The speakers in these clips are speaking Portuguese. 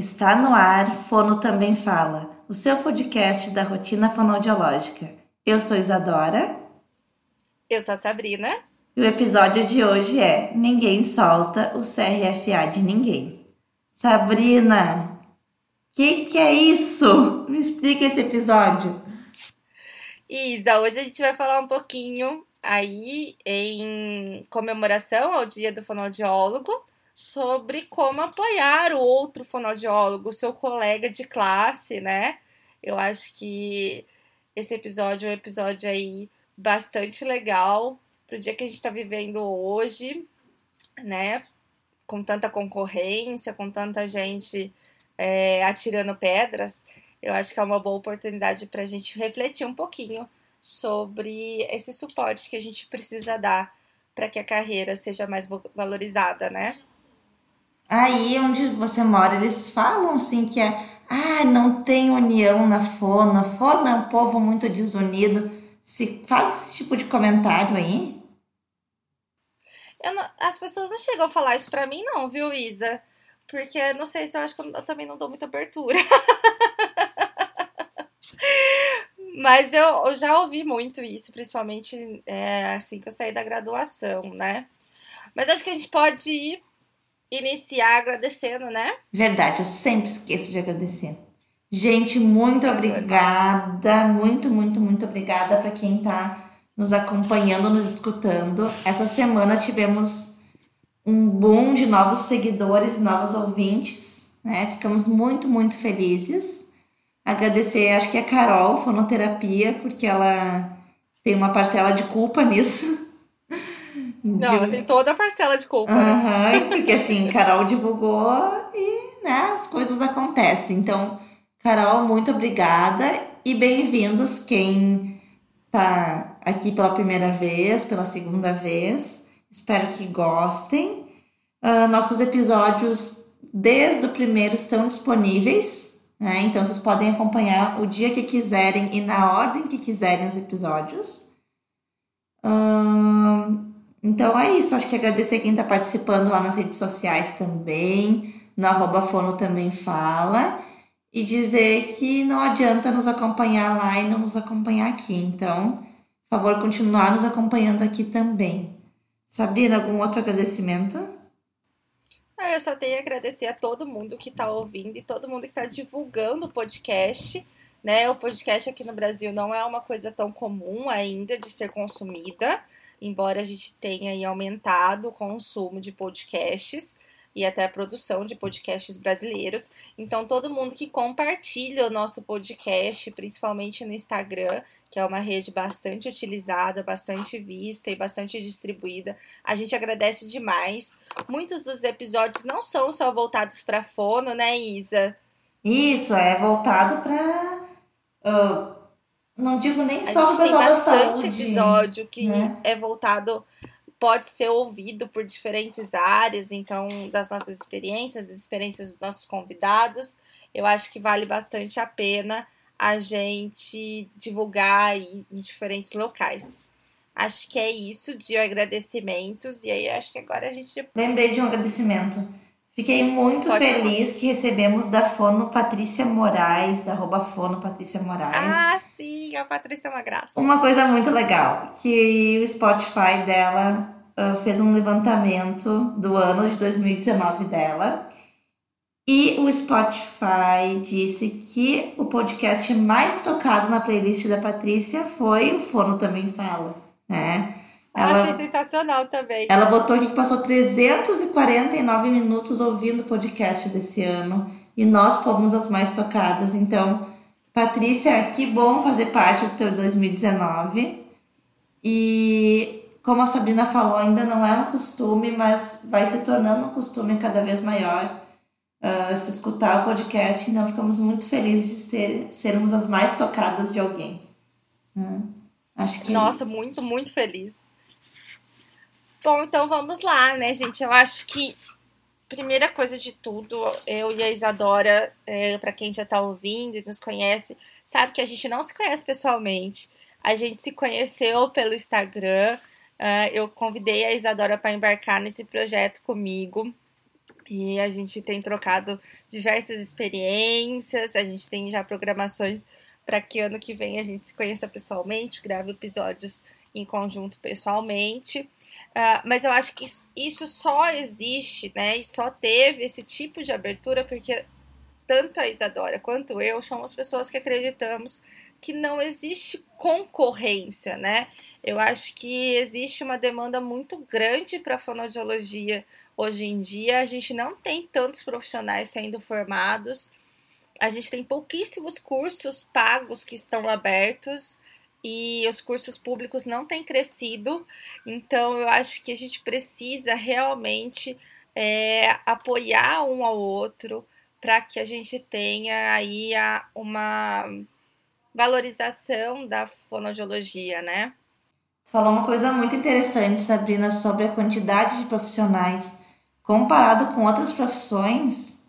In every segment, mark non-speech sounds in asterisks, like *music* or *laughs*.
Está no ar, Fono Também Fala, o seu podcast da rotina fonoaudiológica. Eu sou Isadora. Eu sou a Sabrina. E o episódio de hoje é Ninguém Solta o CRFA de Ninguém. Sabrina, que que é isso? Me explica esse episódio. Isa, hoje a gente vai falar um pouquinho aí em comemoração ao Dia do Fonoaudiólogo sobre como apoiar o outro fonoaudiólogo, seu colega de classe, né? Eu acho que esse episódio é um episódio aí bastante legal pro dia que a gente tá vivendo hoje, né? Com tanta concorrência, com tanta gente é, atirando pedras, eu acho que é uma boa oportunidade para a gente refletir um pouquinho sobre esse suporte que a gente precisa dar para que a carreira seja mais valorizada, né? Aí onde você mora, eles falam assim que é, ah, não tem união na Fono, a Fono é um povo muito desunido. Se faz esse tipo de comentário aí? Não, as pessoas não chegam a falar isso pra mim, não, viu, Isa? Porque não sei se eu acho que eu, eu também não dou muita abertura. *laughs* Mas eu, eu, já ouvi muito isso, principalmente é, assim que eu saí da graduação, né? Mas acho que a gente pode ir iniciar agradecendo, né? Verdade, eu sempre esqueço de agradecer. Gente, muito obrigada, muito, muito, muito obrigada para quem está nos acompanhando, nos escutando. Essa semana tivemos um boom de novos seguidores, novos ouvintes, né? Ficamos muito, muito felizes. Agradecer, acho que a Carol, fonoterapia, porque ela tem uma parcela de culpa *laughs* nisso. Não, ela tem toda a parcela de culpa. Uhum? Porque assim, Carol divulgou e né, as coisas acontecem. Então, Carol, muito obrigada e bem-vindos quem tá aqui pela primeira vez, pela segunda vez. Espero que gostem. Uh, nossos episódios, desde o primeiro, estão disponíveis. Né? Então, vocês podem acompanhar o dia que quiserem e na ordem que quiserem os episódios. Uh, então é isso, acho que agradecer quem está participando lá nas redes sociais também, no arroba fono também fala, e dizer que não adianta nos acompanhar lá e não nos acompanhar aqui. Então, por favor, continuar nos acompanhando aqui também. Sabrina, algum outro agradecimento? Ah, eu só tenho a agradecer a todo mundo que está ouvindo e todo mundo que está divulgando o podcast. Né? O podcast aqui no Brasil não é uma coisa tão comum ainda de ser consumida embora a gente tenha aumentado o consumo de podcasts e até a produção de podcasts brasileiros. Então, todo mundo que compartilha o nosso podcast, principalmente no Instagram, que é uma rede bastante utilizada, bastante vista e bastante distribuída, a gente agradece demais. Muitos dos episódios não são só voltados para fono, né, Isa? Isso, é voltado para. Uh não digo nem só o pessoal da saúde. episódio que né? é voltado, pode ser ouvido por diferentes áreas, então, das nossas experiências, das experiências dos nossos convidados. Eu acho que vale bastante a pena a gente divulgar em diferentes locais. Acho que é isso de agradecimentos, e aí acho que agora a gente. Lembrei de um agradecimento. Fiquei muito Pode feliz falar. que recebemos da Fono Patrícia Moraes, da arroba Fono Patrícia Moraes. Ah, sim, a Patrícia é uma graça. Uma coisa muito legal, que o Spotify dela uh, fez um levantamento do ano de 2019 dela. E o Spotify disse que o podcast mais tocado na playlist da Patrícia foi o Fono Também Fala, né? Ela, Achei sensacional também. Ela botou aqui que passou 349 minutos ouvindo podcasts esse ano. E nós fomos as mais tocadas. Então, Patrícia, que bom fazer parte do teu 2019. E como a Sabrina falou, ainda não é um costume, mas vai se tornando um costume cada vez maior uh, se escutar o podcast. Então, ficamos muito felizes de ser, sermos as mais tocadas de alguém. Uh, acho que. Nossa, muito, muito feliz. Bom, então vamos lá, né, gente? Eu acho que primeira coisa de tudo, eu e a Isadora, é, para quem já tá ouvindo e nos conhece, sabe que a gente não se conhece pessoalmente. A gente se conheceu pelo Instagram. Uh, eu convidei a Isadora para embarcar nesse projeto comigo. E a gente tem trocado diversas experiências, a gente tem já programações para que ano que vem a gente se conheça pessoalmente, grave episódios em conjunto pessoalmente. Uh, mas eu acho que isso só existe, né? E só teve esse tipo de abertura porque tanto a Isadora quanto eu somos pessoas que acreditamos que não existe concorrência, né? Eu acho que existe uma demanda muito grande para a fonoaudiologia hoje em dia. A gente não tem tantos profissionais sendo formados, a gente tem pouquíssimos cursos pagos que estão abertos e os cursos públicos não têm crescido. Então, eu acho que a gente precisa realmente é, apoiar um ao outro para que a gente tenha aí a, uma valorização da fonoaudiologia, né? falou uma coisa muito interessante, Sabrina, sobre a quantidade de profissionais. Comparado com outras profissões,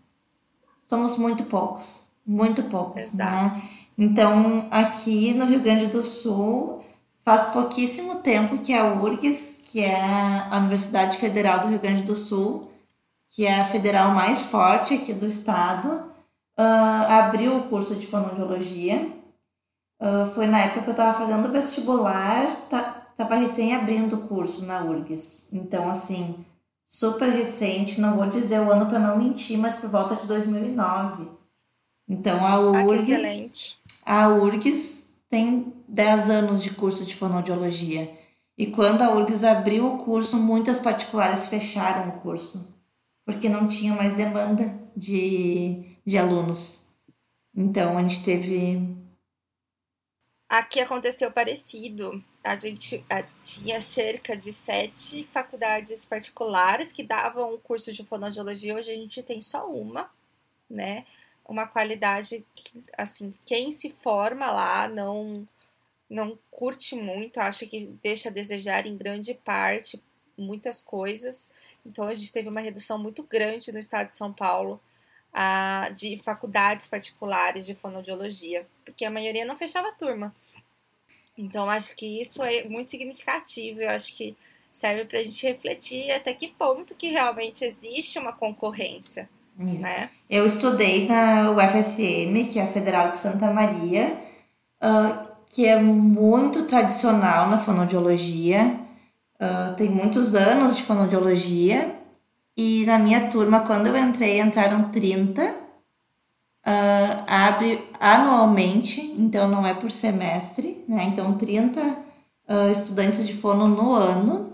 somos muito poucos. Muito poucos, né? Exato. né? Então, aqui no Rio Grande do Sul, faz pouquíssimo tempo que a URGS, que é a Universidade Federal do Rio Grande do Sul, que é a federal mais forte aqui do estado, uh, abriu o curso de fonoaudiologia. Uh, foi na época que eu estava fazendo o vestibular, tá, tava recém abrindo o curso na URGS. Então, assim, super recente, não vou dizer o ano para não mentir, mas por volta de 2009. Então, a URGS, ah, a URGS tem 10 anos de curso de fonoaudiologia. E quando a URGS abriu o curso, muitas particulares fecharam o curso porque não tinha mais demanda de, de alunos. Então a gente teve. Aqui aconteceu parecido. A gente tinha cerca de sete faculdades particulares que davam o curso de fonoaudiologia. Hoje a gente tem só uma, né? Uma qualidade que, assim, quem se forma lá não não curte muito, acha que deixa a desejar em grande parte muitas coisas. Então a gente teve uma redução muito grande no estado de São Paulo a, de faculdades particulares de fonoaudiologia, porque a maioria não fechava a turma. Então acho que isso é muito significativo. Eu acho que serve para a gente refletir até que ponto que realmente existe uma concorrência. Né? Eu estudei na UFSM, que é a Federal de Santa Maria, uh, que é muito tradicional na fonoaudiologia. Uh, tem muitos anos de fonoaudiologia e na minha turma, quando eu entrei, entraram 30. Uh, ah, abre anualmente, então não é por semestre, né? Então 30 uh, ah, estudantes de fono no ano.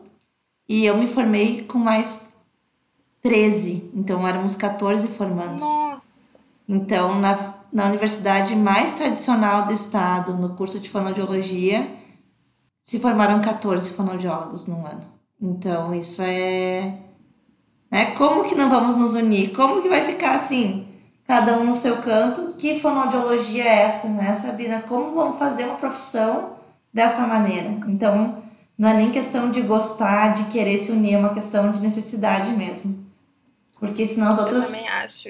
E eu me formei com mais 13, então éramos 14 formandos. Nossa! Então, na, na universidade mais tradicional do estado, no curso de fonoaudiologia, se formaram 14 fonoaudiólogos num ano. Então, isso é. Né? Como que não vamos nos unir? Como que vai ficar assim? Cada um no seu canto? Que fonoaudiologia é essa, né, Sabrina? Como vamos fazer uma profissão dessa maneira? Então, não é nem questão de gostar, de querer se unir, é uma questão de necessidade mesmo. Porque senão as outras,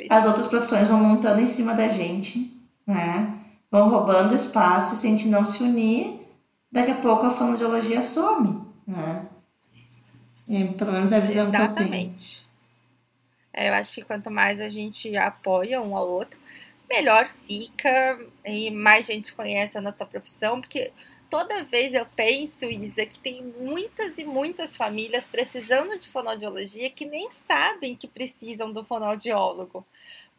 as outras profissões vão montando em cima da gente, né? Vão roubando espaço se a gente não se unir, daqui a pouco a fonoaudiologia some, né? E, pelo menos é a visão Exatamente. que eu tenho. É, eu acho que quanto mais a gente apoia um ao outro, melhor fica e mais gente conhece a nossa profissão, porque toda vez eu penso, Isa, que tem muitas e muitas famílias precisando de fonoaudiologia que nem sabem que precisam do fonoaudiólogo,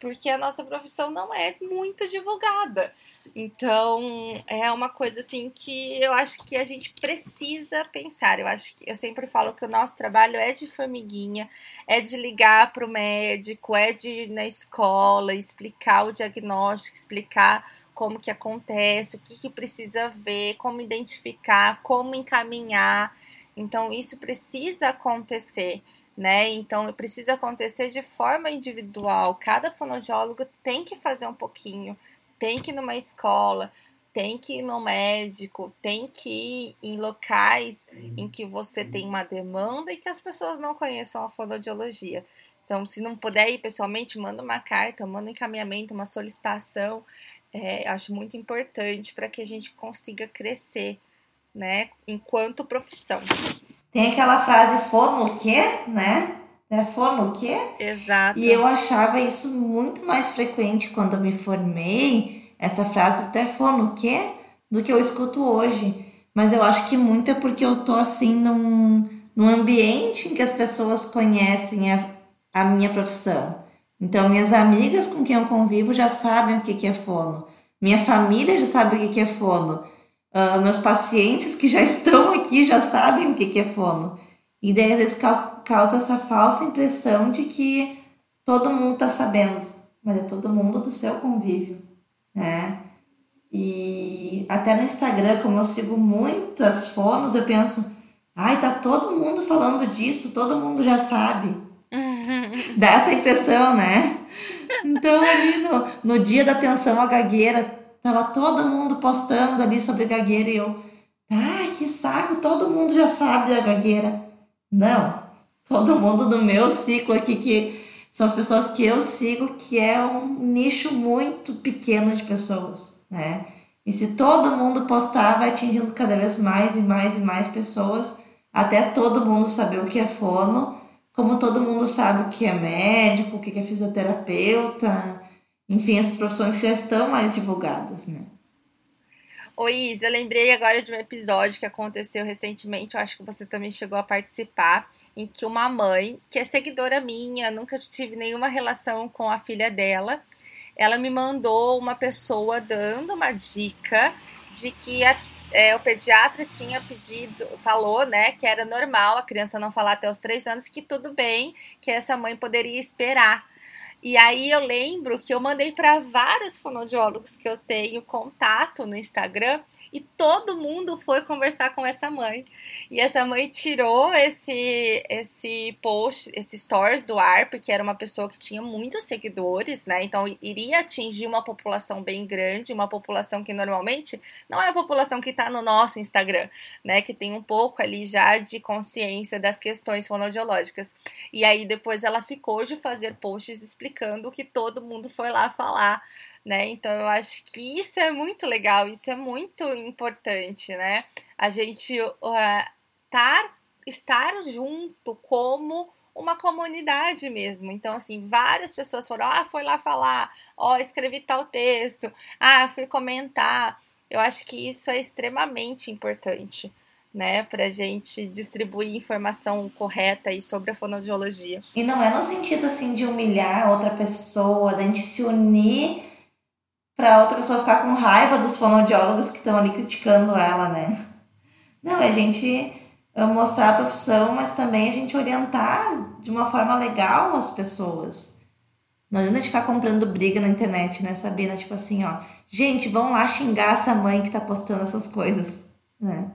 porque a nossa profissão não é muito divulgada. Então, é uma coisa assim que eu acho que a gente precisa pensar. Eu acho que eu sempre falo que o nosso trabalho é de formiguinha, é de ligar para o médico, é de ir na escola, explicar o diagnóstico, explicar como que acontece, o que, que precisa ver, como identificar, como encaminhar. Então, isso precisa acontecer. Né? Então, precisa acontecer de forma individual. Cada fonoaudiólogo tem que fazer um pouquinho, tem que ir numa escola, tem que ir no médico, tem que ir em locais em que você tem uma demanda e que as pessoas não conheçam a fonoaudiologia. Então, se não puder ir pessoalmente, manda uma carta, manda um encaminhamento, uma solicitação. É, acho muito importante para que a gente consiga crescer, né, enquanto profissão. Tem aquela frase fono o quê, né? É fono o quê? Exato. E eu achava isso muito mais frequente quando eu me formei, essa frase, tu é fono o quê? Do que eu escuto hoje. Mas eu acho que muito é porque eu tô assim num, num ambiente em que as pessoas conhecem a, a minha profissão. Então, minhas amigas com quem eu convivo já sabem o que, que é fono. Minha família já sabe o que, que é fono. Uh, meus pacientes que já *laughs* estão aqui já sabem o que, que é fono. E daí, às vezes, causa, essa falsa impressão de que todo mundo está sabendo, mas é todo mundo do seu convívio, né? E até no Instagram, como eu sigo muitas fonos, eu penso, ai, tá todo mundo falando disso, todo mundo já sabe. *laughs* Dá essa impressão, né? Então, ali no, no dia da atenção à gagueira, tava todo mundo postando ali sobre gagueira e eu, ah, que saco, todo mundo já sabe da gagueira. Não, todo mundo do meu ciclo aqui, que são as pessoas que eu sigo, que é um nicho muito pequeno de pessoas, né? E se todo mundo postar, vai atingindo cada vez mais e mais e mais pessoas, até todo mundo saber o que é fono, como todo mundo sabe o que é médico, o que é fisioterapeuta, enfim, essas profissões que já estão mais divulgadas, né? Oi, Isa, eu lembrei agora de um episódio que aconteceu recentemente, eu acho que você também chegou a participar, em que uma mãe, que é seguidora minha, nunca tive nenhuma relação com a filha dela, ela me mandou uma pessoa dando uma dica de que a, é, o pediatra tinha pedido, falou, né, que era normal a criança não falar até os três anos, que tudo bem, que essa mãe poderia esperar. E aí eu lembro que eu mandei para vários fonoaudiólogos que eu tenho contato no Instagram e todo mundo foi conversar com essa mãe. E essa mãe tirou esse esse post, esse stories do ar, porque era uma pessoa que tinha muitos seguidores, né? Então iria atingir uma população bem grande, uma população que normalmente não é a população que está no nosso Instagram, né? Que tem um pouco ali já de consciência das questões fonoaudiológicas. E aí depois ela ficou de fazer posts explicando o que todo mundo foi lá falar né? Então eu acho que isso é muito legal, isso é muito importante, né? A gente uh, tar, estar junto como uma comunidade mesmo. Então, assim, várias pessoas foram, ah, foi lá falar, ó, oh, escrevi tal texto, ah, fui comentar. Eu acho que isso é extremamente importante, né, pra gente distribuir informação correta aí sobre a fonoaudiologia. E não é no sentido, assim, de humilhar outra pessoa, da gente se unir para outra pessoa ficar com raiva dos fonoaudiólogos que estão ali criticando ela, né? Não, é a gente é mostrar a profissão, mas também a gente orientar de uma forma legal as pessoas. Não adianta ficar comprando briga na internet, né, Sabrina? Tipo assim, ó, gente, vão lá xingar essa mãe que tá postando essas coisas, né?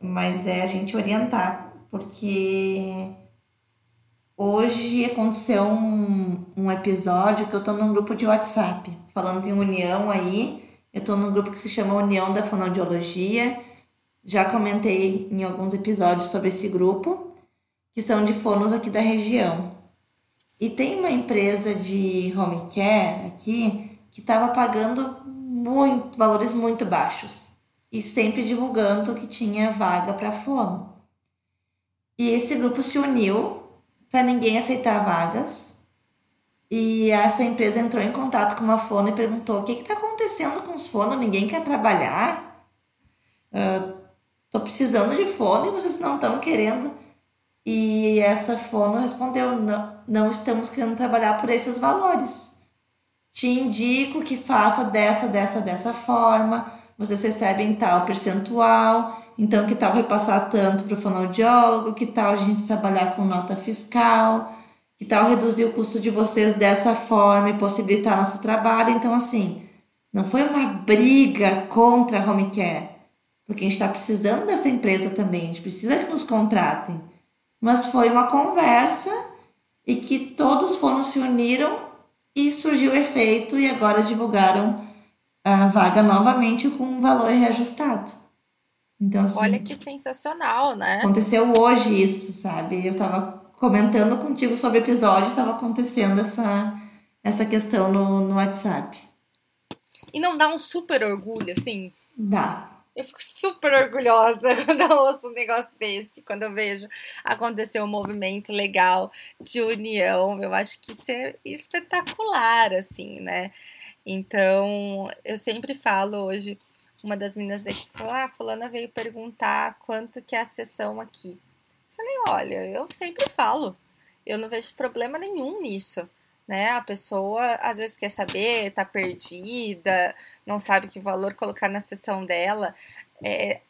Mas é a gente orientar, porque Hoje aconteceu um, um episódio que eu tô num grupo de WhatsApp, falando em união aí. Eu tô num grupo que se chama União da Fonoaudiologia. Já comentei em alguns episódios sobre esse grupo, que são de fonos aqui da região. E tem uma empresa de home care aqui que estava pagando muito, valores muito baixos e sempre divulgando que tinha vaga para fono. E esse grupo se uniu para ninguém aceitar vagas. E essa empresa entrou em contato com uma fono e perguntou: o que está acontecendo com os fonos? Ninguém quer trabalhar? Estou uh, precisando de fono e vocês não estão querendo. E essa fono respondeu: não, não estamos querendo trabalhar por esses valores. Te indico que faça dessa, dessa, dessa forma. Vocês recebem tal percentual então, que tal repassar tanto para o fonoaudiólogo? Que tal a gente trabalhar com nota fiscal? Que tal reduzir o custo de vocês dessa forma e possibilitar nosso trabalho? Então, assim, não foi uma briga contra a home care, porque a gente está precisando dessa empresa também, a gente precisa que nos contratem. Mas foi uma conversa e que todos foram se uniram e surgiu o efeito e agora divulgaram a vaga novamente com um valor reajustado. Então, assim, Olha que sensacional, né? Aconteceu hoje isso, sabe? Eu tava comentando contigo sobre o episódio, estava acontecendo essa, essa questão no, no WhatsApp. E não dá um super orgulho, assim? Dá. Eu fico super orgulhosa *laughs* quando eu ouço um negócio desse, quando eu vejo acontecer um movimento legal de união. Eu acho que isso é espetacular, assim, né? Então, eu sempre falo hoje, uma das meninas daqui falou: Ah, fulana veio perguntar quanto que é a sessão aqui. Falei, olha, eu sempre falo, eu não vejo problema nenhum nisso. Né? A pessoa às vezes quer saber, tá perdida, não sabe que valor colocar na sessão dela. É,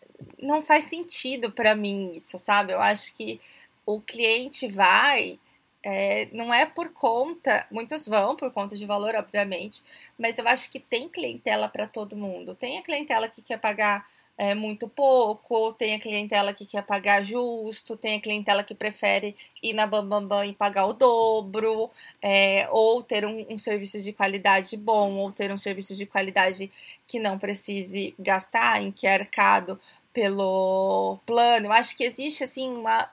não faz sentido para mim isso, sabe? Eu acho que o cliente vai é, não é por conta, muitos vão por conta de valor, obviamente, mas eu acho que tem clientela para todo mundo. Tem a clientela que quer pagar é, muito pouco, tem a clientela que quer pagar justo, tem a clientela que prefere ir na Bambambam Bam, Bam e pagar o dobro, é, ou ter um, um, serviço de qualidade bom, ou ter um serviço de qualidade que não precise gastar, em que é arcado pelo plano. Eu acho que existe assim uma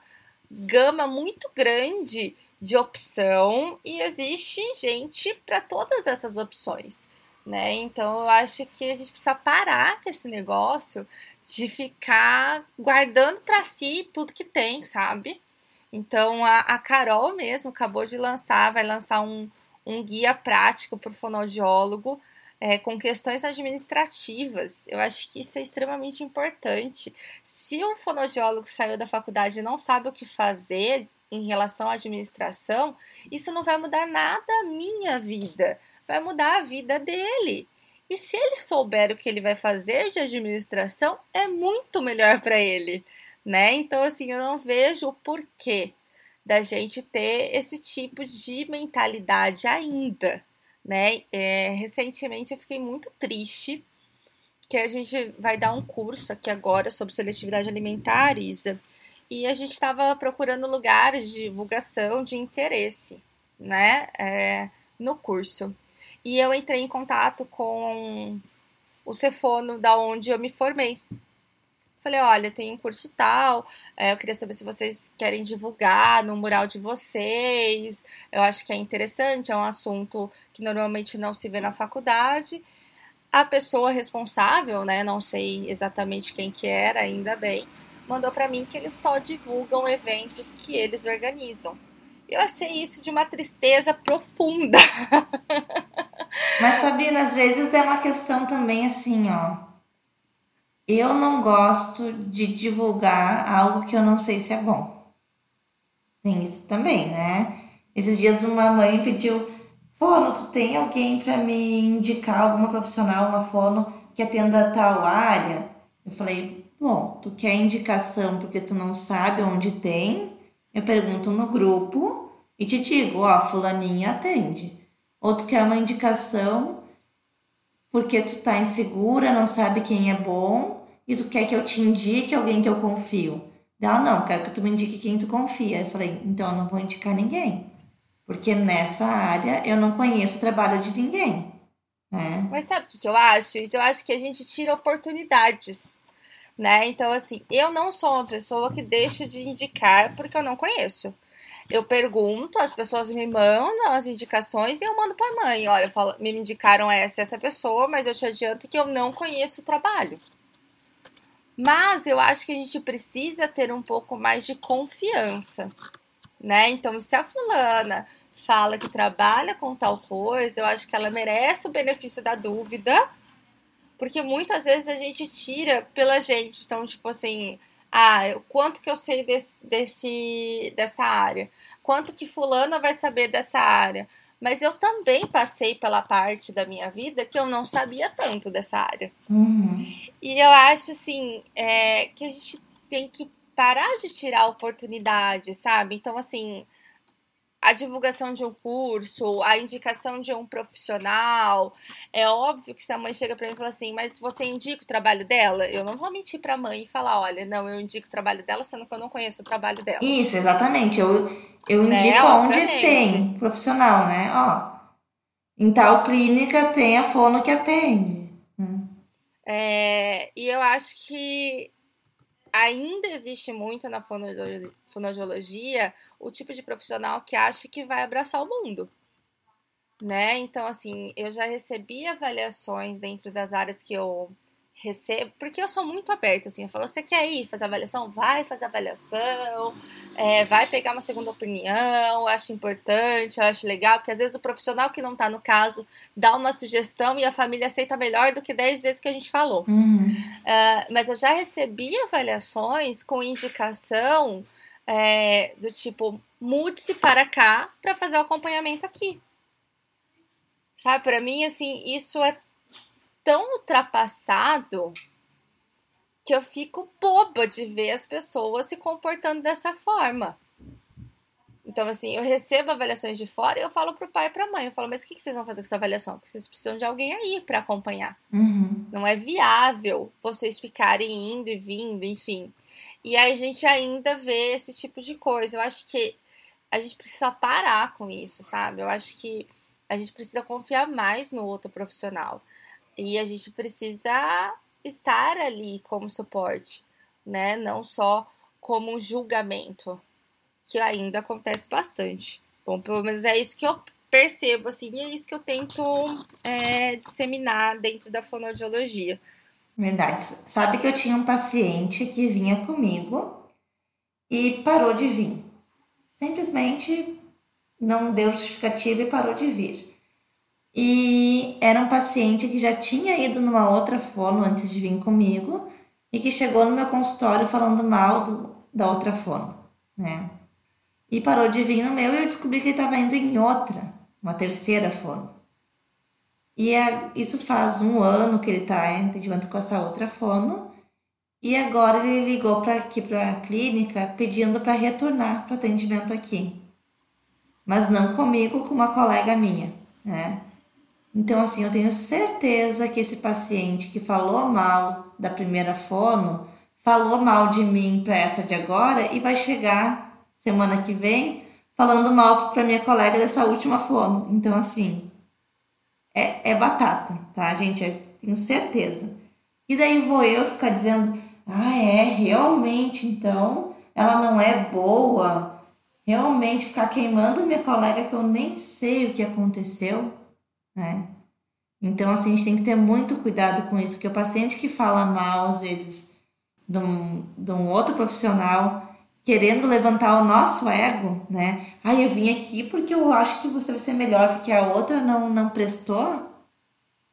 gama muito grande de opção e existe gente para todas essas opções, né? Então eu acho que a gente precisa parar com esse negócio de ficar guardando para si tudo que tem, sabe? Então a, a Carol mesmo acabou de lançar, vai lançar um, um guia prático para o fonoaudiólogo é, com questões administrativas. Eu acho que isso é extremamente importante. Se um fonoaudiólogo saiu da faculdade e não sabe o que fazer em relação à administração, isso não vai mudar nada a minha vida, vai mudar a vida dele. E se ele souber o que ele vai fazer de administração, é muito melhor para ele, né? Então, assim, eu não vejo o porquê da gente ter esse tipo de mentalidade ainda, né? É, recentemente eu fiquei muito triste que a gente vai dar um curso aqui agora sobre seletividade alimentar, Isa, e a gente estava procurando lugares de divulgação de interesse, né, é, no curso. E eu entrei em contato com o Cefono, da onde eu me formei. Falei, olha, tem um curso tal, é, eu queria saber se vocês querem divulgar no mural de vocês. Eu acho que é interessante, é um assunto que normalmente não se vê na faculdade. A pessoa responsável, né, não sei exatamente quem que era, ainda bem, mandou para mim que eles só divulgam eventos que eles organizam. Eu achei isso de uma tristeza profunda. *laughs* Mas Sabrina, às vezes é uma questão também assim, ó. Eu não gosto de divulgar algo que eu não sei se é bom. Tem isso também, né? Esses dias uma mãe pediu, Fono, tu tem alguém para me indicar alguma profissional, uma fono que atenda tal área? Eu falei, Bom, tu quer indicação porque tu não sabe onde tem? Eu pergunto no grupo e te digo, ó, fulaninha atende. Ou tu quer uma indicação porque tu tá insegura, não sabe quem é bom e tu quer que eu te indique alguém que eu confio. Não, não, quero que tu me indique quem tu confia. Eu falei, então eu não vou indicar ninguém. Porque nessa área eu não conheço o trabalho de ninguém. Né? Mas sabe o que eu acho? Eu acho que a gente tira oportunidades né? Então, assim, eu não sou uma pessoa que deixa de indicar porque eu não conheço. Eu pergunto, as pessoas me mandam as indicações e eu mando para a mãe. Olha, falo, me indicaram essa essa pessoa, mas eu te adianto que eu não conheço o trabalho. Mas eu acho que a gente precisa ter um pouco mais de confiança, né? Então, se a fulana fala que trabalha com tal coisa, eu acho que ela merece o benefício da dúvida porque muitas vezes a gente tira pela gente. Então, tipo assim, ah, quanto que eu sei desse, desse, dessa área? Quanto que fulana vai saber dessa área? Mas eu também passei pela parte da minha vida que eu não sabia tanto dessa área. Uhum. E eu acho, assim, é, que a gente tem que parar de tirar oportunidade, sabe? Então, assim, a divulgação de um curso, a indicação de um profissional. É óbvio que se a mãe chega para mim e fala assim, mas você indica o trabalho dela? Eu não vou mentir para a mãe e falar, olha, não, eu indico o trabalho dela, sendo que eu não conheço o trabalho dela. Isso, exatamente. Eu, eu né, indico né? onde tem profissional, né? Ó, em tal clínica tem a fono que atende. Hum. É, e eu acho que ainda existe muito na fonoaudiologia o tipo de profissional que acha que vai abraçar o mundo. Né? Então, assim, eu já recebi avaliações dentro das áreas que eu recebo, porque eu sou muito aberta, assim, eu falo, você quer ir fazer avaliação? Vai fazer avaliação, é, vai pegar uma segunda opinião, eu acho importante, eu acho legal, porque às vezes o profissional que não tá no caso dá uma sugestão e a família aceita melhor do que 10 vezes que a gente falou. Uhum. Uh, mas eu já recebi avaliações com indicação é, do tipo, mude-se para cá para fazer o acompanhamento aqui. Sabe, para mim, assim, isso é tão ultrapassado que eu fico boba de ver as pessoas se comportando dessa forma. Então, assim, eu recebo avaliações de fora e eu falo pro pai e pra mãe. Eu falo, mas o que, vocês vão fazer com essa avaliação? Porque vocês precisam de alguém aí para acompanhar. Uhum. Não é viável vocês ficarem indo e vindo, enfim. E aí a gente ainda vê esse tipo de coisa. Eu acho que a gente precisa parar com isso, sabe? Eu acho que a gente precisa confiar mais no outro profissional. E a gente precisa estar ali como suporte, né? Não só como um julgamento, que ainda acontece bastante. Bom, pelo menos é isso que eu percebo, assim, e é isso que eu tento é, disseminar dentro da fonoaudiologia. Verdade. Sabe que eu tinha um paciente que vinha comigo e parou de vir. Simplesmente não deu justificativa e parou de vir. E era um paciente que já tinha ido numa outra fono antes de vir comigo e que chegou no meu consultório falando mal do, da outra fono, né? E parou de vir no meu e eu descobri que ele estava indo em outra, uma terceira fono. E é, isso faz um ano que ele está em atendimento com essa outra fono. E agora ele ligou para aqui para a clínica pedindo para retornar para o atendimento aqui. Mas não comigo, com uma colega minha, né? Então, assim, eu tenho certeza que esse paciente que falou mal da primeira fono falou mal de mim para essa de agora e vai chegar semana que vem falando mal para minha colega dessa última fono. Então, assim, é, é batata, tá, gente? Eu tenho certeza. E daí vou eu ficar dizendo, ah, é, realmente, então, ela não é boa. Realmente ficar queimando minha colega que eu nem sei o que aconteceu né? Então, assim, a gente tem que ter muito cuidado com isso, porque o paciente que fala mal, às vezes, de um, de um outro profissional, querendo levantar o nosso ego, né? Ah, eu vim aqui porque eu acho que você vai ser melhor, porque a outra não, não prestou.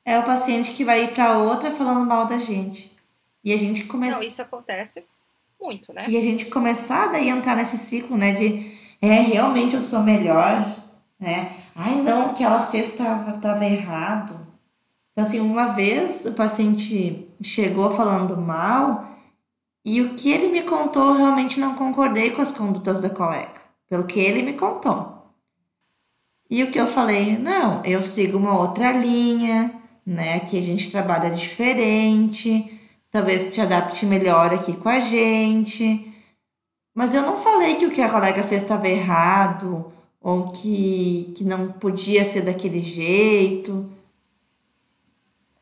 É o paciente que vai ir para outra falando mal da gente. E a gente começa. Não, isso acontece muito, né? E a gente começar daí a entrar nesse ciclo, né? De é, realmente eu sou melhor, né? Ai, não, o que ela fez estava tava errado. Então, assim, uma vez o paciente chegou falando mal e o que ele me contou, eu realmente não concordei com as condutas da colega, pelo que ele me contou. E o que eu falei, não, eu sigo uma outra linha, né? Aqui a gente trabalha diferente, talvez te adapte melhor aqui com a gente. Mas eu não falei que o que a colega fez estava errado, ou que, que não podia ser daquele jeito.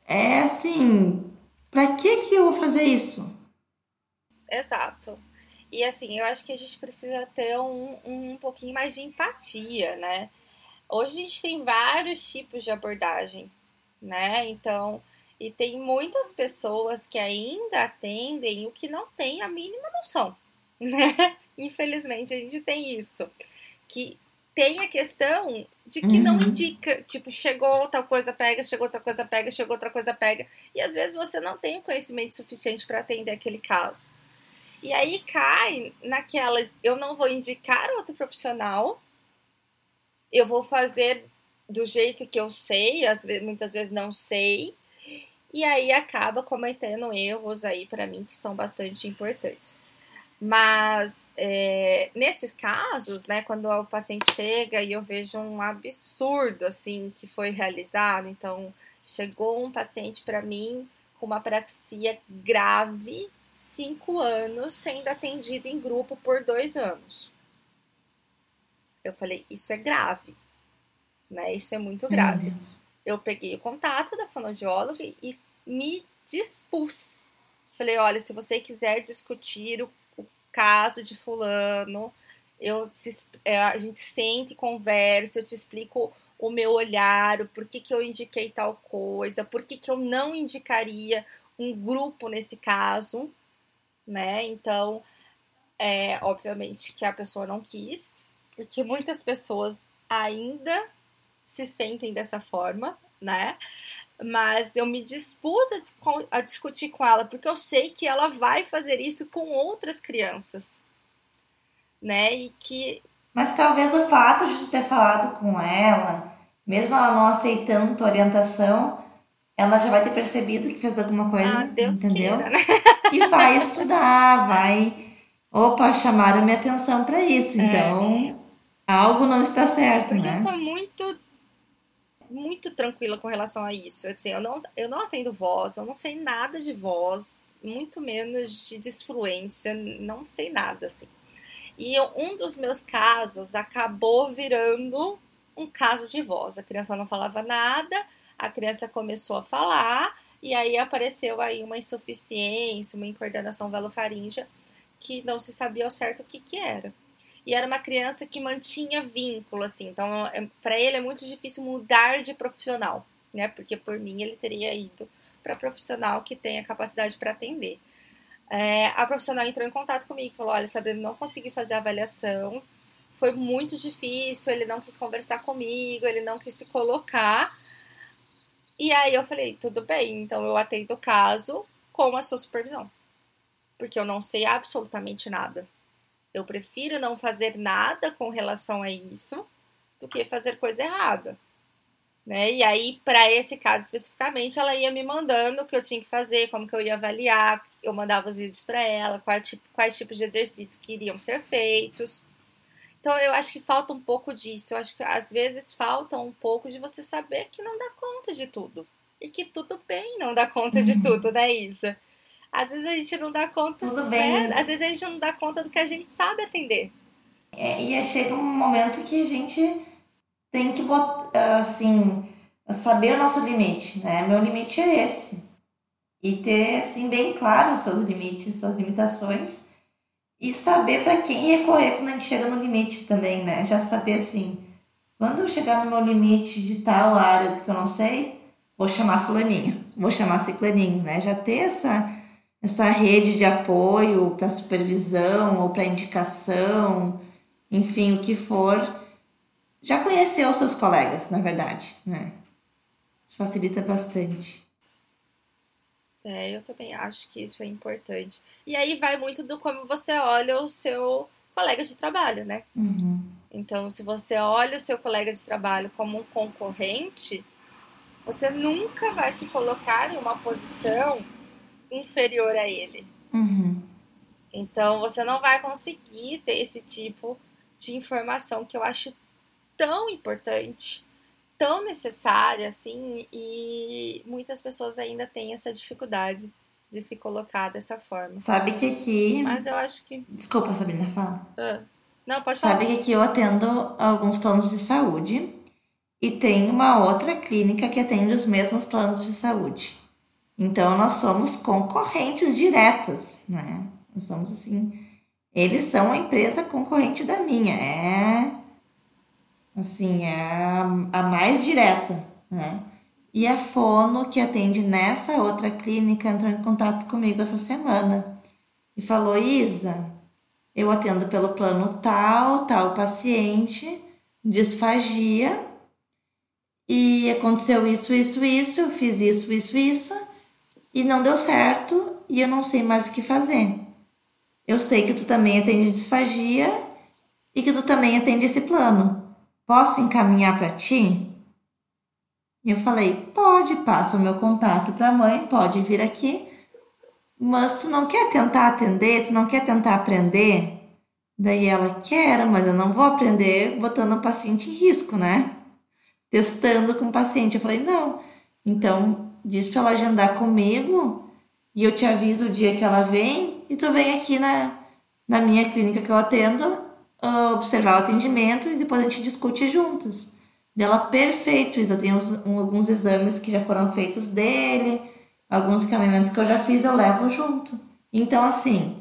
É assim, para que que eu vou fazer isso? Exato. E assim, eu acho que a gente precisa ter um, um pouquinho mais de empatia, né? Hoje a gente tem vários tipos de abordagem, né? Então, e tem muitas pessoas que ainda atendem o que não tem a mínima noção, *laughs* né? Infelizmente a gente tem isso. Que tem a questão de que uhum. não indica, tipo, chegou tal coisa, pega, chegou outra coisa, pega, chegou outra coisa, pega. E às vezes você não tem o conhecimento suficiente para atender aquele caso. E aí cai naquela, eu não vou indicar outro profissional, eu vou fazer do jeito que eu sei, às vezes, muitas vezes não sei, e aí acaba cometendo erros aí para mim que são bastante importantes. Mas é, nesses casos, né, quando o paciente chega e eu vejo um absurdo assim que foi realizado, então chegou um paciente para mim com uma praxia grave, cinco anos, sendo atendido em grupo por dois anos. Eu falei, isso é grave, né? Isso é muito grave. Eu peguei o contato da fonoaudióloga e me dispus. Falei, olha, se você quiser discutir o caso de fulano, eu te, é, a gente sente, conversa, eu te explico o meu olhar, o porquê que eu indiquei tal coisa, por que eu não indicaria um grupo nesse caso, né? Então, é, obviamente que a pessoa não quis, porque muitas pessoas ainda se sentem dessa forma, né? Mas eu me dispus a, a discutir com ela, porque eu sei que ela vai fazer isso com outras crianças, né? E que. Mas talvez o fato de tu ter falado com ela, mesmo ela não aceitando tua orientação, ela já vai ter percebido que fez alguma coisa, ah, Deus entendeu? Queira, né? E vai estudar, vai. Opa, chamaram minha atenção para isso. É. Então, algo não está certo, Porque né? eu sou muito muito tranquila com relação a isso. Assim, eu não eu não atendo voz, eu não sei nada de voz, muito menos de disfluência, não sei nada assim. E eu, um dos meus casos acabou virando um caso de voz. A criança não falava nada, a criança começou a falar e aí apareceu aí uma insuficiência, uma incoordenação velofaríngea que não se sabia ao certo o que que era. E era uma criança que mantinha vínculo, assim. Então, é, para ele é muito difícil mudar de profissional, né? Porque por mim ele teria ido para profissional que tenha capacidade para atender. É, a profissional entrou em contato comigo, falou: Olha, Sabrina, não consegui fazer a avaliação, foi muito difícil. Ele não quis conversar comigo, ele não quis se colocar. E aí eu falei, tudo bem, então eu atendo o caso com a sua supervisão. Porque eu não sei absolutamente nada. Eu prefiro não fazer nada com relação a isso do que fazer coisa errada. Né? E aí, para esse caso especificamente, ela ia me mandando o que eu tinha que fazer, como que eu ia avaliar, eu mandava os vídeos para ela, quais, tipo, quais tipos de exercícios que iriam ser feitos. Então eu acho que falta um pouco disso. Eu acho que às vezes falta um pouco de você saber que não dá conta de tudo. E que tudo bem não dá conta de uhum. tudo, né, Isa? Às vezes a gente não dá conta. Tudo bem. Né? Às vezes a gente não dá conta do que a gente sabe atender. É, e chega um momento que a gente tem que botar, assim, saber o nosso limite, né? Meu limite é esse. E ter, assim, bem claro os seus limites, suas limitações e saber para quem recorrer quando a gente chega no limite também, né? Já saber assim, quando eu chegar no meu limite de tal área do que eu não sei, vou chamar fulaninho, vou chamar ciclaninho, né? Já ter essa, essa rede de apoio para supervisão ou para indicação, enfim, o que for. Já conhecer os seus colegas, na verdade, né? Isso facilita bastante. É, eu também acho que isso é importante. E aí vai muito do como você olha o seu colega de trabalho, né? Uhum. Então, se você olha o seu colega de trabalho como um concorrente, você nunca vai se colocar em uma posição inferior a ele. Uhum. Então, você não vai conseguir ter esse tipo de informação que eu acho tão importante tão necessária, assim, e muitas pessoas ainda têm essa dificuldade de se colocar dessa forma. Sabe que aqui. Mas eu acho que. Desculpa, Sabrina, fala. Ah. Não, pode falar. Sabe que aqui eu atendo alguns planos de saúde e tem uma outra clínica que atende os mesmos planos de saúde. Então nós somos concorrentes diretas, né? Nós somos assim. Eles são a empresa concorrente da minha. É assim, é a, a mais direta, né? E a Fono, que atende nessa outra clínica, entrou em contato comigo essa semana e falou: Isa, eu atendo pelo plano tal, tal paciente, disfagia, e aconteceu isso, isso, isso, eu fiz isso, isso, isso, e não deu certo, e eu não sei mais o que fazer. Eu sei que tu também atende disfagia e que tu também atende esse plano posso encaminhar para ti? Eu falei, pode, passa o meu contato para a mãe, pode vir aqui. Mas tu não quer tentar atender, tu não quer tentar aprender? Daí ela, quer, mas eu não vou aprender botando o paciente em risco, né? Testando com o paciente. Eu falei, não. Então, diz para ela agendar comigo e eu te aviso o dia que ela vem e tu vem aqui na, na minha clínica que eu atendo uh, observar o atendimento e depois a gente discute juntos. Dela, perfeito, Isa. Eu tenho uns, um, alguns exames que já foram feitos dele, alguns caminhamentos que eu já fiz, eu levo junto. Então, assim,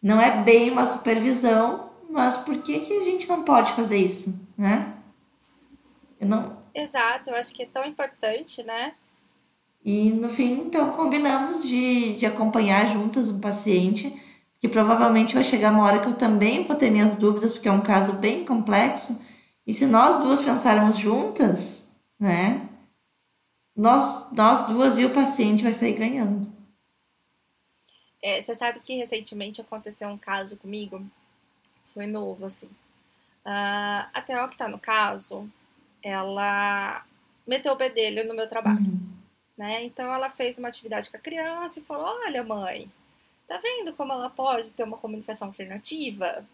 não é bem uma supervisão, mas por que, que a gente não pode fazer isso, né? Eu não... Exato, eu acho que é tão importante, né? E no fim, então, combinamos de, de acompanhar juntas um paciente, que provavelmente vai chegar uma hora que eu também vou ter minhas dúvidas, porque é um caso bem complexo. E se nós duas pensarmos juntas, né? Nós, nós duas e o paciente vai sair ganhando. É, você sabe que recentemente aconteceu um caso comigo, foi novo, assim. Uh, a Theo, que tá no caso, ela meteu o bedelho no meu trabalho. Uhum. Né? Então ela fez uma atividade com a criança e falou: Olha, mãe, tá vendo como ela pode ter uma comunicação alternativa?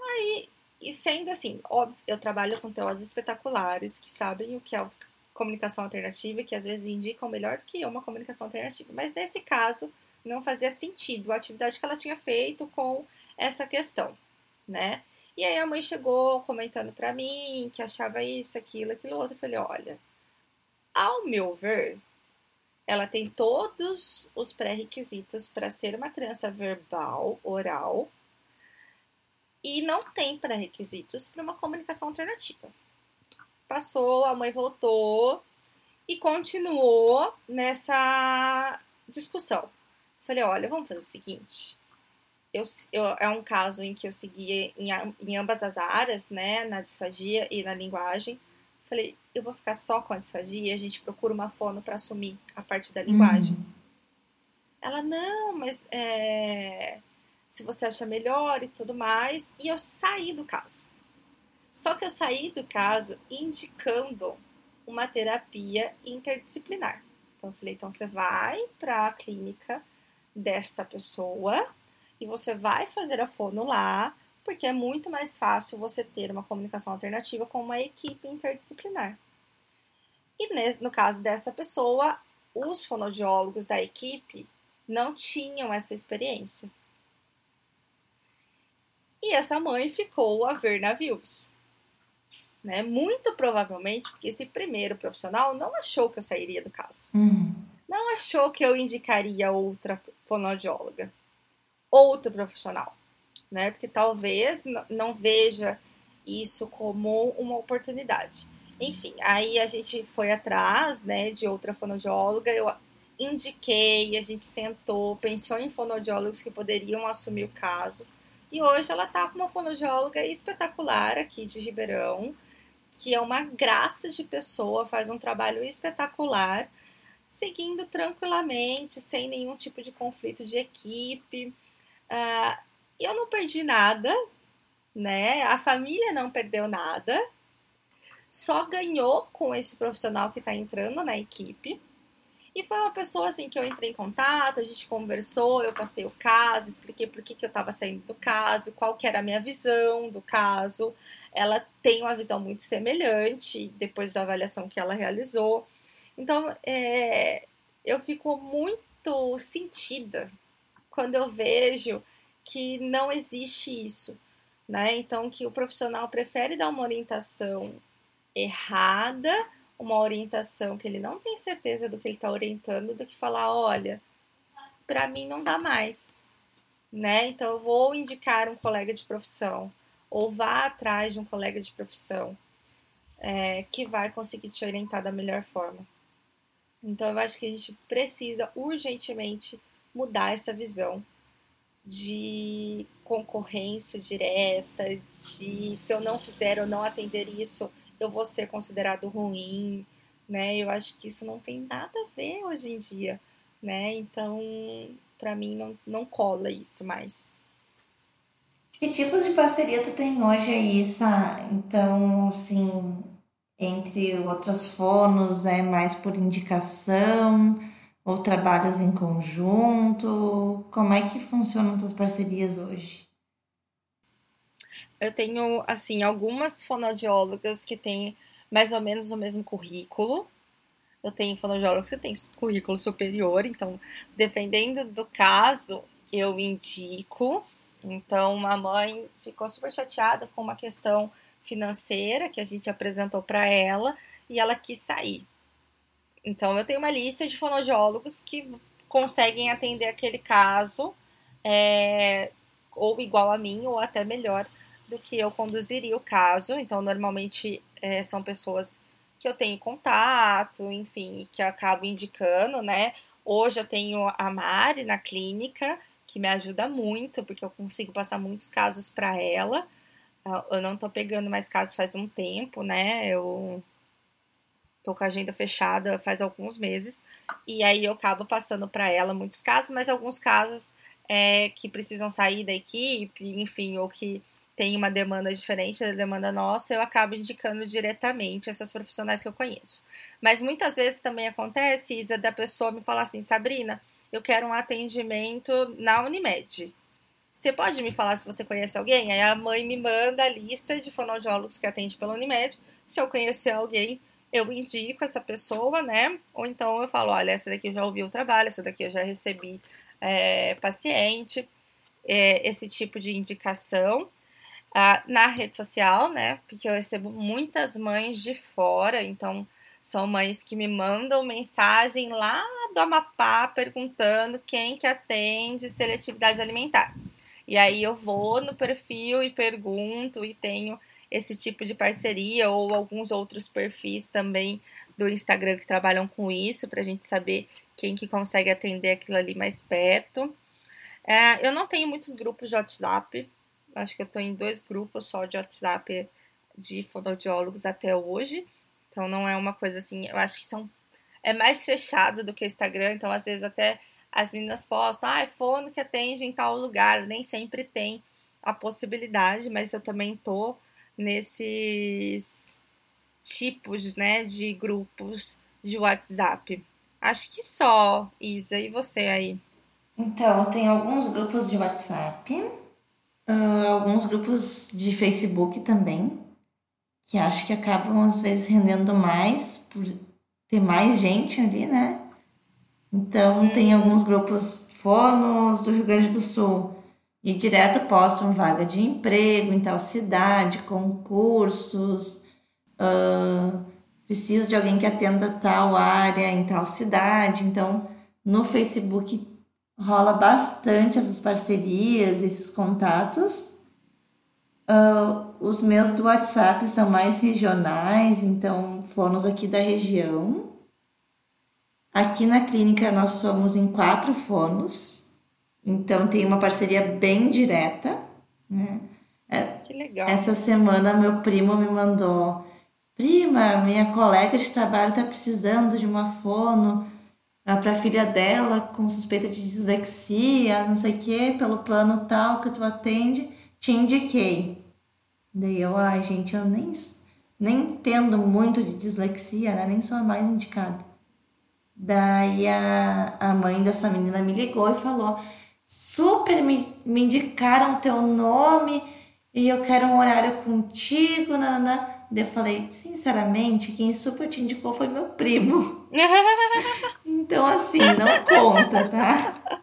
Aí, e sendo assim, óbvio, eu trabalho com teóricos espetaculares que sabem o que é comunicação alternativa, que às vezes indicam melhor do que uma comunicação alternativa. Mas nesse caso, não fazia sentido a atividade que ela tinha feito com essa questão, né? E aí a mãe chegou comentando para mim que achava isso, aquilo, aquilo outro. Eu falei, olha, ao meu ver, ela tem todos os pré-requisitos para ser uma criança verbal, oral, e não tem pré-requisitos para uma comunicação alternativa. Passou, a mãe voltou e continuou nessa discussão. Falei, olha, vamos fazer o seguinte. Eu, eu, é um caso em que eu segui em, em ambas as áreas, né, na disfagia e na linguagem. Falei, eu vou ficar só com a disfagia, a gente procura uma fono para assumir a parte da linguagem. Uhum. Ela, não, mas é, se você acha melhor e tudo mais. E eu saí do caso. Só que eu saí do caso indicando uma terapia interdisciplinar. Então, eu falei, então você vai para a clínica desta pessoa e você vai fazer a fono lá, porque é muito mais fácil você ter uma comunicação alternativa com uma equipe interdisciplinar. E no caso dessa pessoa, os fonoaudiólogos da equipe não tinham essa experiência. E essa mãe ficou a ver navios. Né? Muito provavelmente porque esse primeiro profissional não achou que eu sairia do caso. Uhum. Não achou que eu indicaria outra fonoaudióloga, outro profissional né? Porque talvez não veja isso como uma oportunidade. Enfim, aí a gente foi atrás, né, de outra fonoaudióloga, eu indiquei, a gente sentou, pensou em fonoaudiólogos que poderiam assumir o caso. E hoje ela tá com uma fonoaudióloga espetacular aqui de Ribeirão, que é uma graça de pessoa, faz um trabalho espetacular, seguindo tranquilamente, sem nenhum tipo de conflito de equipe. Uh, eu não perdi nada, né? A família não perdeu nada, só ganhou com esse profissional que está entrando na equipe. E foi uma pessoa assim que eu entrei em contato, a gente conversou, eu passei o caso, expliquei por que, que eu estava saindo do caso, qual que era a minha visão do caso. Ela tem uma visão muito semelhante depois da avaliação que ela realizou. Então, é, eu fico muito sentida quando eu vejo que não existe isso, né? Então, que o profissional prefere dar uma orientação errada, uma orientação que ele não tem certeza do que ele está orientando, do que falar, olha, para mim não dá mais, né? Então, eu vou indicar um colega de profissão, ou vá atrás de um colega de profissão é, que vai conseguir te orientar da melhor forma. Então, eu acho que a gente precisa urgentemente mudar essa visão de concorrência direta, de se eu não fizer ou não atender isso, eu vou ser considerado ruim, né? Eu acho que isso não tem nada a ver hoje em dia, né? Então, para mim não, não cola isso mais. Que tipos de parceria tu tem hoje aí, Sá? Então, assim, entre outras fonos, é mais por indicação? Ou trabalhas em conjunto? Como é que funcionam suas parcerias hoje? Eu tenho, assim, algumas fonoaudiólogas que têm mais ou menos o mesmo currículo. Eu tenho fonoaudiólogos que têm currículo superior, então, dependendo do caso, eu indico. Então, a mãe ficou super chateada com uma questão financeira que a gente apresentou para ela e ela quis sair. Então, eu tenho uma lista de fonoaudiólogos que conseguem atender aquele caso, é, ou igual a mim, ou até melhor do que eu conduziria o caso. Então, normalmente é, são pessoas que eu tenho contato, enfim, que acabo indicando, né? Hoje eu tenho a Mari na clínica, que me ajuda muito, porque eu consigo passar muitos casos para ela. Ah, eu não tô pegando mais casos faz um tempo, né? Eu tô com a agenda fechada faz alguns meses, e aí eu acabo passando para ela muitos casos, mas alguns casos é, que precisam sair da equipe, enfim, ou que tem uma demanda diferente da demanda nossa, eu acabo indicando diretamente essas profissionais que eu conheço. Mas muitas vezes também acontece, Isa, da pessoa me falar assim, Sabrina, eu quero um atendimento na Unimed. Você pode me falar se você conhece alguém? Aí a mãe me manda a lista de fonoaudiólogos que atende pela Unimed. Se eu conhecer alguém, eu indico essa pessoa, né? Ou então eu falo, olha, essa daqui eu já ouvi o trabalho, essa daqui eu já recebi é, paciente, é, esse tipo de indicação ah, na rede social, né? Porque eu recebo muitas mães de fora, então são mães que me mandam mensagem lá do Amapá perguntando quem que atende seletividade alimentar. E aí eu vou no perfil e pergunto e tenho esse tipo de parceria ou alguns outros perfis também do Instagram que trabalham com isso para a gente saber quem que consegue atender aquilo ali mais perto. É, eu não tenho muitos grupos de WhatsApp, Acho que eu estou em dois grupos só de WhatsApp de fonoaudiólogos até hoje. Então não é uma coisa assim, eu acho que são é mais fechado do que o Instagram, então às vezes até as meninas postam, ah, é fono que atende em tal lugar, nem sempre tem a possibilidade, mas eu também tô nesses tipos, né, de grupos de WhatsApp. Acho que só, Isa, e você aí? Então, tem alguns grupos de WhatsApp Uh, alguns grupos de Facebook também, que acho que acabam às vezes rendendo mais por ter mais gente ali, né? Então uhum. tem alguns grupos fonos do Rio Grande do Sul e direto postam vaga de emprego em tal cidade, concursos, uh, preciso de alguém que atenda tal área em tal cidade. Então no Facebook rola bastante essas parcerias, esses contatos. Uh, os meus do WhatsApp são mais regionais, então fonos aqui da região. Aqui na clínica nós somos em quatro fonos, então tem uma parceria bem direta. Né? É, que legal. Essa semana meu primo me mandou, prima, minha colega de trabalho está precisando de uma fono para a filha dela com suspeita de dislexia, não sei o que, pelo plano tal que tu atende, te indiquei. Daí eu, ai gente, eu nem, nem entendo muito de dislexia, né? nem sou a mais indicada. Daí a, a mãe dessa menina me ligou e falou: super me, me indicaram o teu nome e eu quero um horário contigo, nanana. Daí eu falei, sinceramente, quem super te indicou foi meu primo. *laughs* então, assim, não conta, tá?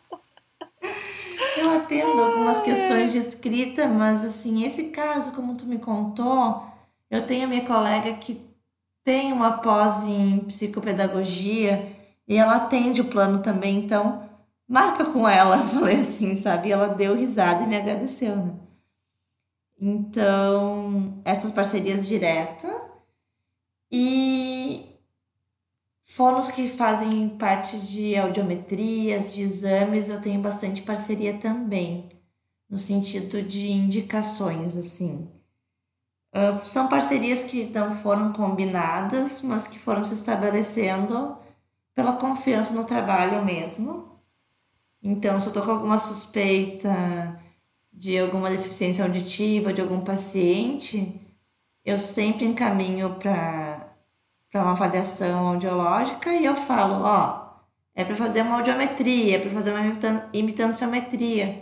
Eu atendo algumas questões de escrita, mas assim, esse caso, como tu me contou, eu tenho a minha colega que tem uma pós em psicopedagogia e ela atende o plano também, então marca com ela, *laughs* falei assim, sabe? E ela deu risada e me agradeceu, né? Então, essas parcerias diretas e fonos que fazem parte de audiometrias, de exames, eu tenho bastante parceria também, no sentido de indicações, assim. Uh, são parcerias que não foram combinadas, mas que foram se estabelecendo pela confiança no trabalho mesmo. Então, se eu tô com alguma suspeita de alguma deficiência auditiva de algum paciente, eu sempre encaminho para uma avaliação audiológica e eu falo, ó, é para fazer uma audiometria, é para fazer uma imitanciometria.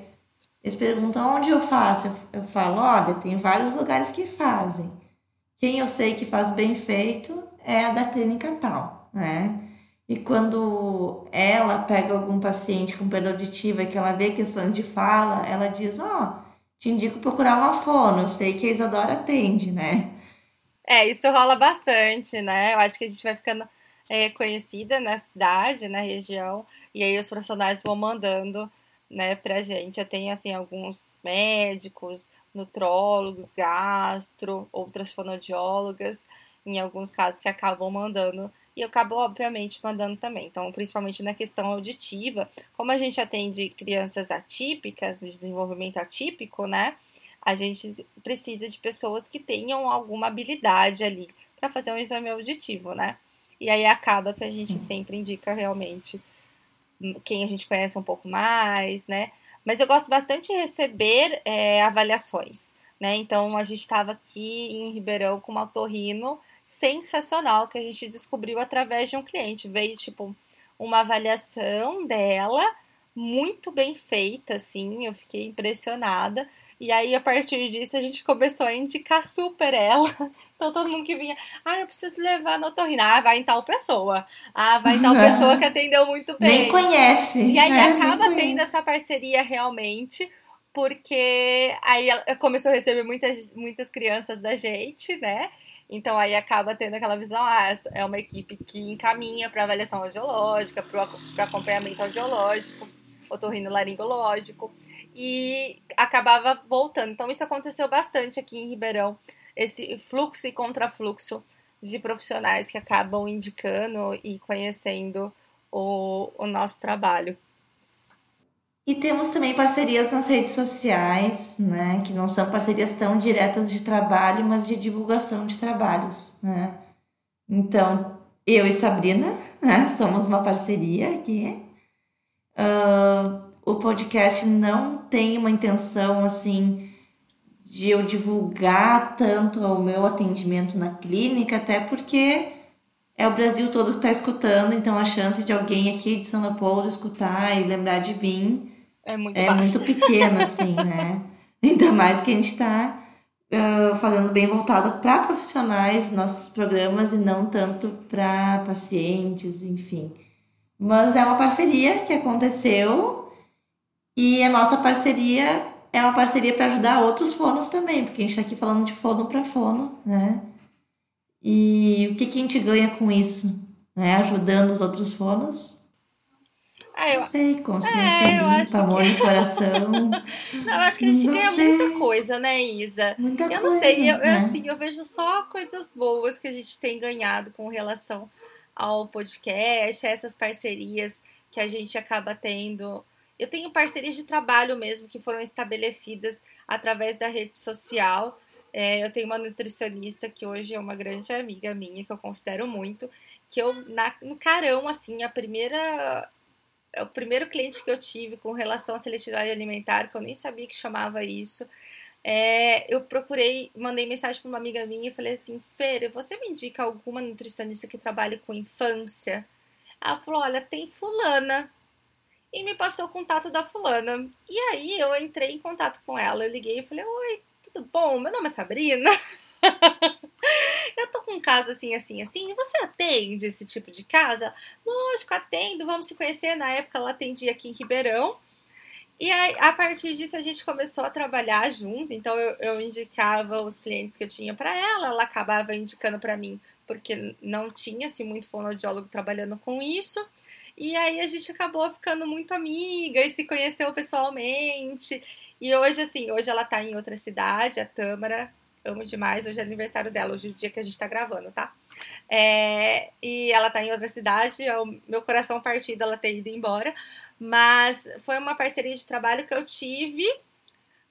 Eles perguntam onde eu faço. Eu, falo, olha, tem vários lugares que fazem. Quem eu sei que faz bem feito é a da clínica tal, né? E quando ela pega algum paciente com perda auditiva que ela vê questões de fala, ela diz: Ó, oh, te indico procurar uma fono, eu sei que a Isadora atende, né? É, isso rola bastante, né? Eu acho que a gente vai ficando é, conhecida na cidade, na região, e aí os profissionais vão mandando né, pra gente. Eu tenho, assim, alguns médicos, nutrólogos, gastro, outras fonoaudiólogas, em alguns casos que acabam mandando e eu acabo, obviamente, mandando também. Então, principalmente na questão auditiva, como a gente atende crianças atípicas, de desenvolvimento atípico, né? A gente precisa de pessoas que tenham alguma habilidade ali para fazer um exame auditivo, né? E aí acaba que a gente Sim. sempre indica realmente quem a gente conhece um pouco mais, né? Mas eu gosto bastante de receber é, avaliações, né? Então a gente estava aqui em Ribeirão com uma torrino sensacional que a gente descobriu através de um cliente. Veio, tipo, uma avaliação dela, muito bem feita, assim, eu fiquei impressionada. E aí, a partir disso, a gente começou a indicar super ela. *laughs* Então, todo mundo que vinha, ah, eu preciso levar no otorrino. Ah, vai em tal pessoa. Ah, vai em tal *laughs* pessoa que atendeu muito bem. Nem conhece. E aí, né? acaba tendo essa parceria realmente, porque aí ela começou a receber muitas, muitas crianças da gente, né? Então aí acaba tendo aquela visão, ah, é uma equipe que encaminha para avaliação audiológica, para acompanhamento audiológico, otorrinolaringológico, e acabava voltando. Então isso aconteceu bastante aqui em Ribeirão, esse fluxo e contrafluxo de profissionais que acabam indicando e conhecendo o, o nosso trabalho. E temos também parcerias nas redes sociais, né? Que não são parcerias tão diretas de trabalho, mas de divulgação de trabalhos, né? Então, eu e Sabrina, né? Somos uma parceria aqui. Uh, o podcast não tem uma intenção, assim, de eu divulgar tanto o meu atendimento na clínica, até porque é o Brasil todo que está escutando, então a chance de alguém aqui de São Leopoldo escutar e lembrar de mim é muito É muito pequeno, *laughs* assim, né? Ainda mais que a gente está uh, fazendo bem voltado para profissionais, nossos programas, e não tanto para pacientes, enfim. Mas é uma parceria que aconteceu e a nossa parceria é uma parceria para ajudar outros fonos também, porque a gente está aqui falando de fono para fono, né? E o que, que a gente ganha com isso? Né? Ajudando os outros fonos ah, eu... Não sei, consciência é, limpa, amor que... *laughs* coração. não, eu acho que a gente não ganha sei. muita coisa, né, Isa? Muita eu coisa, não sei, eu, né? assim, eu vejo só coisas boas que a gente tem ganhado com relação ao podcast, essas parcerias que a gente acaba tendo. Eu tenho parcerias de trabalho mesmo que foram estabelecidas através da rede social. É, eu tenho uma nutricionista que hoje é uma grande amiga minha, que eu considero muito, que eu, na, no carão, assim, a primeira o primeiro cliente que eu tive com relação à seletividade alimentar, que eu nem sabia que chamava isso. É, eu procurei, mandei mensagem para uma amiga minha e falei assim: Feira, você me indica alguma nutricionista que trabalhe com infância? Ela falou: Olha, tem Fulana. E me passou o contato da Fulana. E aí eu entrei em contato com ela. Eu liguei e falei: Oi, tudo bom? Meu nome é Sabrina. *laughs* eu tô com um caso assim, assim, assim, você atende esse tipo de casa? Lógico, atendo, vamos se conhecer. Na época ela atendia aqui em Ribeirão. E aí, a partir disso a gente começou a trabalhar junto, então eu, eu indicava os clientes que eu tinha para ela, ela acabava indicando para mim, porque não tinha assim, muito fonoaudiólogo trabalhando com isso. E aí a gente acabou ficando muito amiga e se conheceu pessoalmente. E hoje, assim, hoje ela tá em outra cidade, a Tâmara, amo demais. Hoje é aniversário dela, hoje é o dia que a gente tá gravando, tá? É, e ela tá em outra cidade, é o meu coração partido ela ter ido embora. Mas foi uma parceria de trabalho que eu tive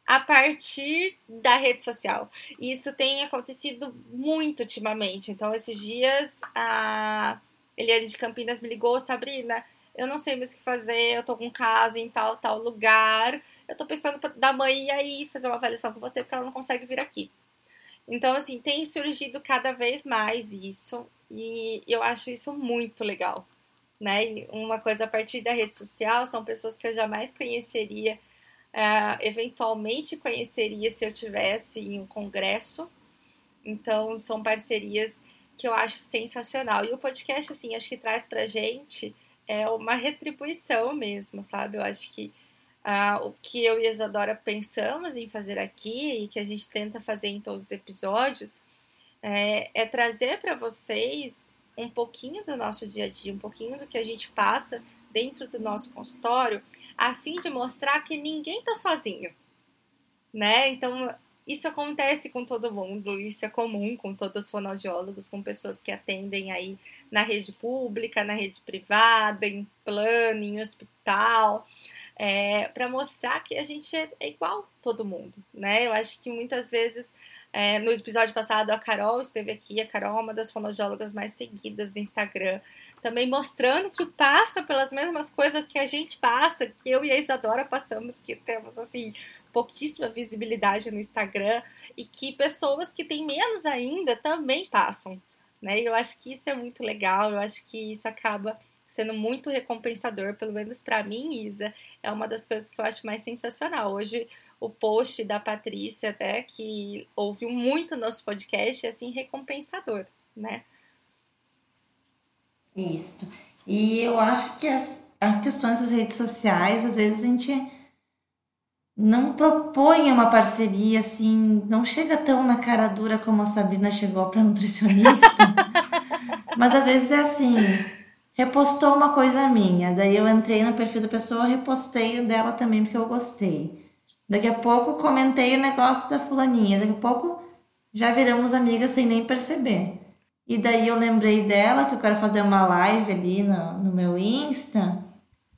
a partir da rede social. Isso tem acontecido muito ultimamente. Então, esses dias, a Eliane de Campinas me ligou, Sabrina, eu não sei mais o que fazer, eu tô com um caso em tal, tal lugar. Eu tô pensando da mãe ir aí fazer uma avaliação com você, porque ela não consegue vir aqui. Então, assim, tem surgido cada vez mais isso e eu acho isso muito legal, né? Uma coisa a partir da rede social são pessoas que eu jamais conheceria, uh, eventualmente conheceria se eu tivesse em um congresso. Então, são parcerias que eu acho sensacional. E o podcast, assim, acho que traz pra gente é uma retribuição mesmo, sabe? Eu acho que ah, o que eu e a Isadora pensamos em fazer aqui e que a gente tenta fazer em todos os episódios é, é trazer para vocês um pouquinho do nosso dia a dia, um pouquinho do que a gente passa dentro do nosso consultório, a fim de mostrar que ninguém está sozinho, né? Então, isso acontece com todo mundo, isso é comum com todos os fonoaudiólogos, com pessoas que atendem aí na rede pública, na rede privada, em plano, em hospital, é, para mostrar que a gente é, é igual todo mundo, né? Eu acho que muitas vezes é, no episódio passado, a Carol esteve aqui. A Carol é uma das fonoaudiólogas mais seguidas do Instagram. Também mostrando que passa pelas mesmas coisas que a gente passa, que eu e a Isadora passamos, que temos, assim, pouquíssima visibilidade no Instagram. E que pessoas que têm menos ainda também passam. Né? Eu acho que isso é muito legal. Eu acho que isso acaba sendo muito recompensador, pelo menos para mim, Isa, é uma das coisas que eu acho mais sensacional. Hoje o post da Patrícia, até, que ouviu muito nosso podcast, é assim, recompensador, né? Isso. E eu acho que as, as questões das redes sociais, às vezes a gente não propõe uma parceria assim, não chega tão na cara dura como a Sabrina chegou para nutricionista. *laughs* Mas às vezes é assim, repostou uma coisa minha, daí eu entrei no perfil da pessoa, repostei dela também porque eu gostei. Daqui a pouco comentei o negócio da fulaninha. Daqui a pouco já viramos amigas sem nem perceber. E daí eu lembrei dela que eu quero fazer uma live ali no, no meu Insta.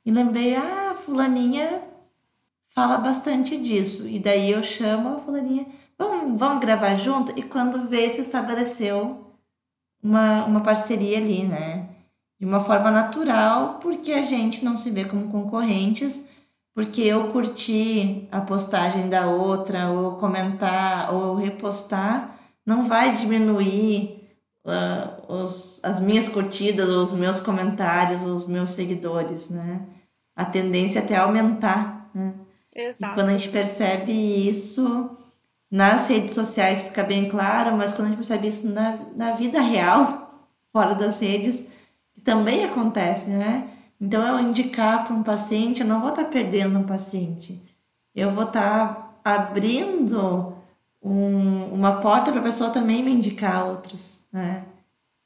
E lembrei, ah, fulaninha fala bastante disso. E daí eu chamo a fulaninha, vamos, vamos gravar junto? E quando vê, se estabeleceu uma, uma parceria ali, né? De uma forma natural, porque a gente não se vê como concorrentes, porque eu curti a postagem da outra, ou comentar, ou repostar, não vai diminuir uh, os, as minhas curtidas, os meus comentários, os meus seguidores, né? A tendência é até aumentar, né? Exato. E quando a gente percebe isso nas redes sociais fica bem claro, mas quando a gente percebe isso na, na vida real, *laughs* fora das redes, também acontece, né? Então, eu indicar para um paciente, eu não vou estar tá perdendo um paciente. Eu vou estar tá abrindo um, uma porta para a pessoa também me indicar outros, né?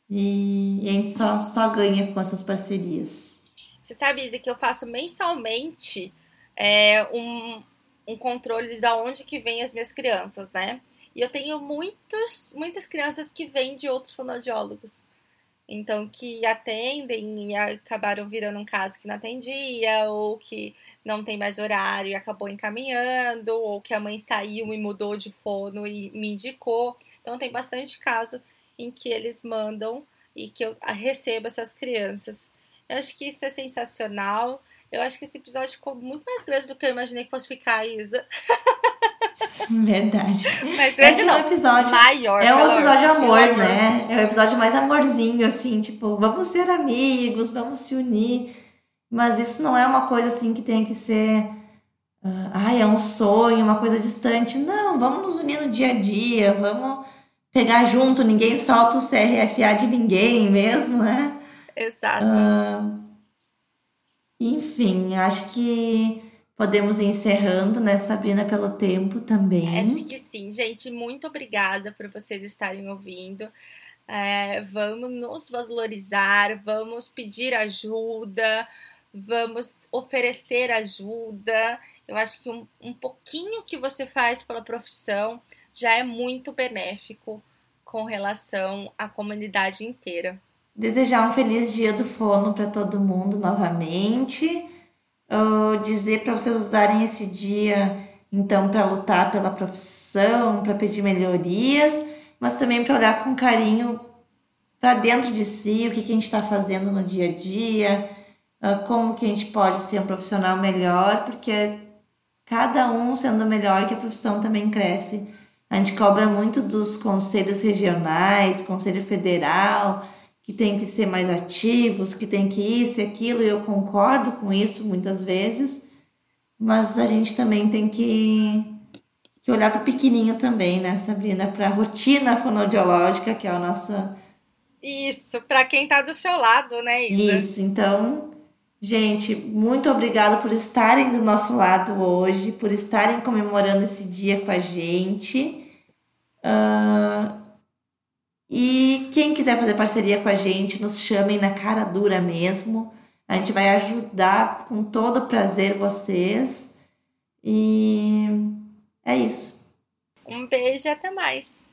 E, e, a gente só, só ganha com essas parcerias. Você sabe, Izzy, que eu faço mensalmente é, um, um controle de onde que vem as minhas crianças, né? E eu tenho muitos, muitas crianças que vêm de outros fonoaudiólogos. Então, que atendem e acabaram virando um caso que não atendia, ou que não tem mais horário e acabou encaminhando, ou que a mãe saiu e mudou de fono e me indicou. Então, tem bastante caso em que eles mandam e que eu recebo essas crianças. Eu acho que isso é sensacional. Eu acho que esse episódio ficou muito mais grande do que eu imaginei que fosse ficar, Isa. *laughs* Verdade. Mas grande é não. Um episódio maior. É um episódio amor, amor, né? É um episódio mais amorzinho, assim, tipo, vamos ser amigos, vamos se unir. Mas isso não é uma coisa assim que tem que ser. Uh, ai, é um sonho, uma coisa distante. Não, vamos nos unir no dia a dia, vamos pegar junto, ninguém solta o CRFA de ninguém mesmo, né? Exato. Uh, enfim, acho que podemos ir encerrando, né, Sabrina, pelo tempo também. Acho que sim, gente. Muito obrigada por vocês estarem ouvindo. É, vamos nos valorizar, vamos pedir ajuda, vamos oferecer ajuda. Eu acho que um, um pouquinho que você faz pela profissão já é muito benéfico com relação à comunidade inteira. Desejar um feliz dia do fono para todo mundo novamente. Uh, dizer para vocês usarem esse dia então para lutar pela profissão, para pedir melhorias, mas também para olhar com carinho para dentro de si, o que, que a gente está fazendo no dia a dia, uh, como que a gente pode ser um profissional melhor, porque cada um sendo melhor que a profissão também cresce. A gente cobra muito dos conselhos regionais, conselho federal, que tem que ser mais ativos, que tem que isso e aquilo, e eu concordo com isso muitas vezes, mas a gente também tem que, que olhar para o pequenininho também, né, Sabrina? Para a rotina fonoaudiológica, que é a nossa. Isso, para quem está do seu lado, né, Isa? Isso, então, gente, muito obrigada por estarem do nosso lado hoje, por estarem comemorando esse dia com a gente. Uh, e quem quiser fazer parceria com a gente, nos chamem na cara dura mesmo. A gente vai ajudar com todo prazer vocês. E é isso. Um beijo e até mais!